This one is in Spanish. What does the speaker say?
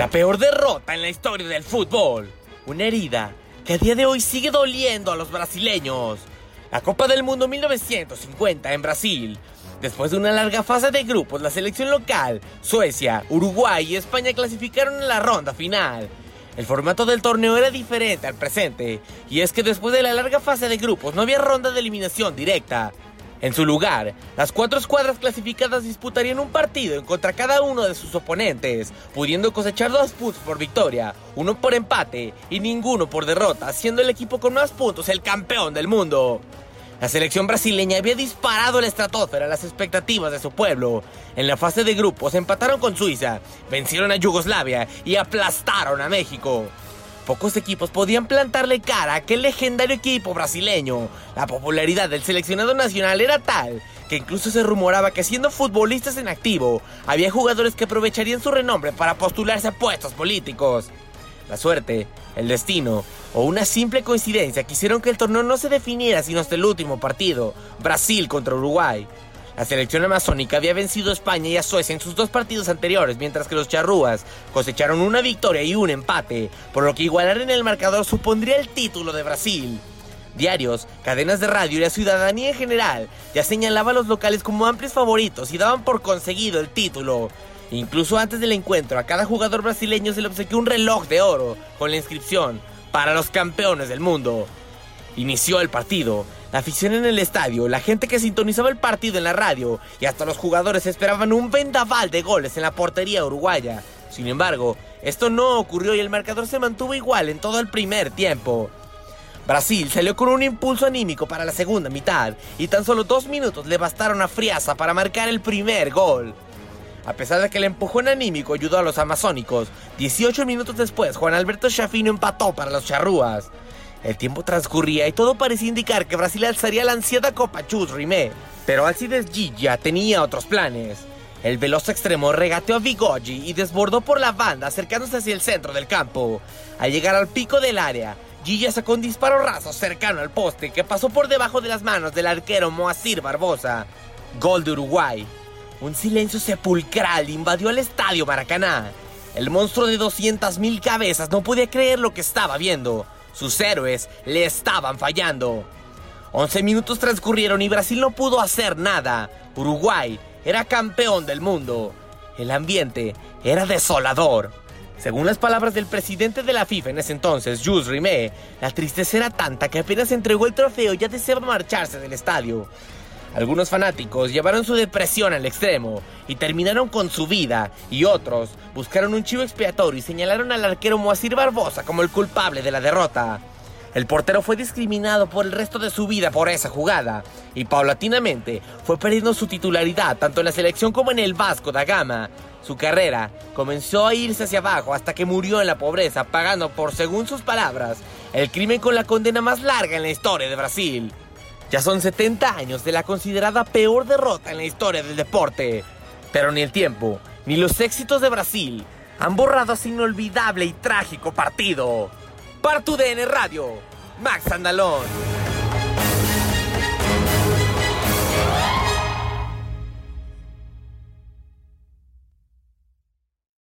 La peor derrota en la historia del fútbol. Una herida que a día de hoy sigue doliendo a los brasileños. La Copa del Mundo 1950 en Brasil. Después de una larga fase de grupos, la selección local, Suecia, Uruguay y España clasificaron en la ronda final. El formato del torneo era diferente al presente, y es que después de la larga fase de grupos no había ronda de eliminación directa. En su lugar, las cuatro escuadras clasificadas disputarían un partido contra cada uno de sus oponentes, pudiendo cosechar dos puntos por victoria, uno por empate y ninguno por derrota, siendo el equipo con más puntos el campeón del mundo. La selección brasileña había disparado la estratosfera las expectativas de su pueblo. En la fase de grupos empataron con Suiza, vencieron a Yugoslavia y aplastaron a México. Pocos equipos podían plantarle cara a aquel legendario equipo brasileño. La popularidad del seleccionado nacional era tal que incluso se rumoraba que siendo futbolistas en activo, había jugadores que aprovecharían su renombre para postularse a puestos políticos. La suerte, el destino o una simple coincidencia quisieron que el torneo no se definiera sino hasta el último partido, Brasil contra Uruguay. La selección amazónica había vencido a España y a Suecia en sus dos partidos anteriores, mientras que los charrúas cosecharon una victoria y un empate, por lo que igualar en el marcador supondría el título de Brasil. Diarios, cadenas de radio y la ciudadanía en general ya señalaban a los locales como amplios favoritos y daban por conseguido el título. Incluso antes del encuentro, a cada jugador brasileño se le obsequió un reloj de oro con la inscripción para los campeones del mundo. Inició el partido la afición en el estadio, la gente que sintonizaba el partido en la radio y hasta los jugadores esperaban un vendaval de goles en la portería uruguaya. Sin embargo, esto no ocurrió y el marcador se mantuvo igual en todo el primer tiempo. Brasil salió con un impulso anímico para la segunda mitad y tan solo dos minutos le bastaron a Friasa para marcar el primer gol. A pesar de que el empujón anímico ayudó a los amazónicos, 18 minutos después Juan Alberto Chafino empató para los charrúas. El tiempo transcurría y todo parecía indicar que Brasil alzaría la ansiada Copa Chus Rimé. Pero Alcides Gilla tenía otros planes. El veloz extremo regateó a Vigogi y desbordó por la banda acercándose hacia el centro del campo. Al llegar al pico del área, Gilla sacó un disparo raso cercano al poste que pasó por debajo de las manos del arquero Moacir Barbosa. Gol de Uruguay. Un silencio sepulcral invadió el estadio Maracaná. El monstruo de 200.000 cabezas no podía creer lo que estaba viendo. Sus héroes le estaban fallando. 11 minutos transcurrieron y Brasil no pudo hacer nada. Uruguay era campeón del mundo. El ambiente era desolador. Según las palabras del presidente de la FIFA en ese entonces, Jules Rimet, la tristeza era tanta que apenas entregó el trofeo ya deseaba marcharse del estadio. Algunos fanáticos llevaron su depresión al extremo y terminaron con su vida, y otros buscaron un chivo expiatorio y señalaron al arquero Moacir Barbosa como el culpable de la derrota. El portero fue discriminado por el resto de su vida por esa jugada y paulatinamente fue perdiendo su titularidad tanto en la selección como en el Vasco da Gama. Su carrera comenzó a irse hacia abajo hasta que murió en la pobreza, pagando por, según sus palabras, el crimen con la condena más larga en la historia de Brasil. Ya son 70 años de la considerada peor derrota en la historia del deporte. Pero ni el tiempo, ni los éxitos de Brasil han borrado ese inolvidable y trágico partido. Para tu DN Radio, Max Andalón.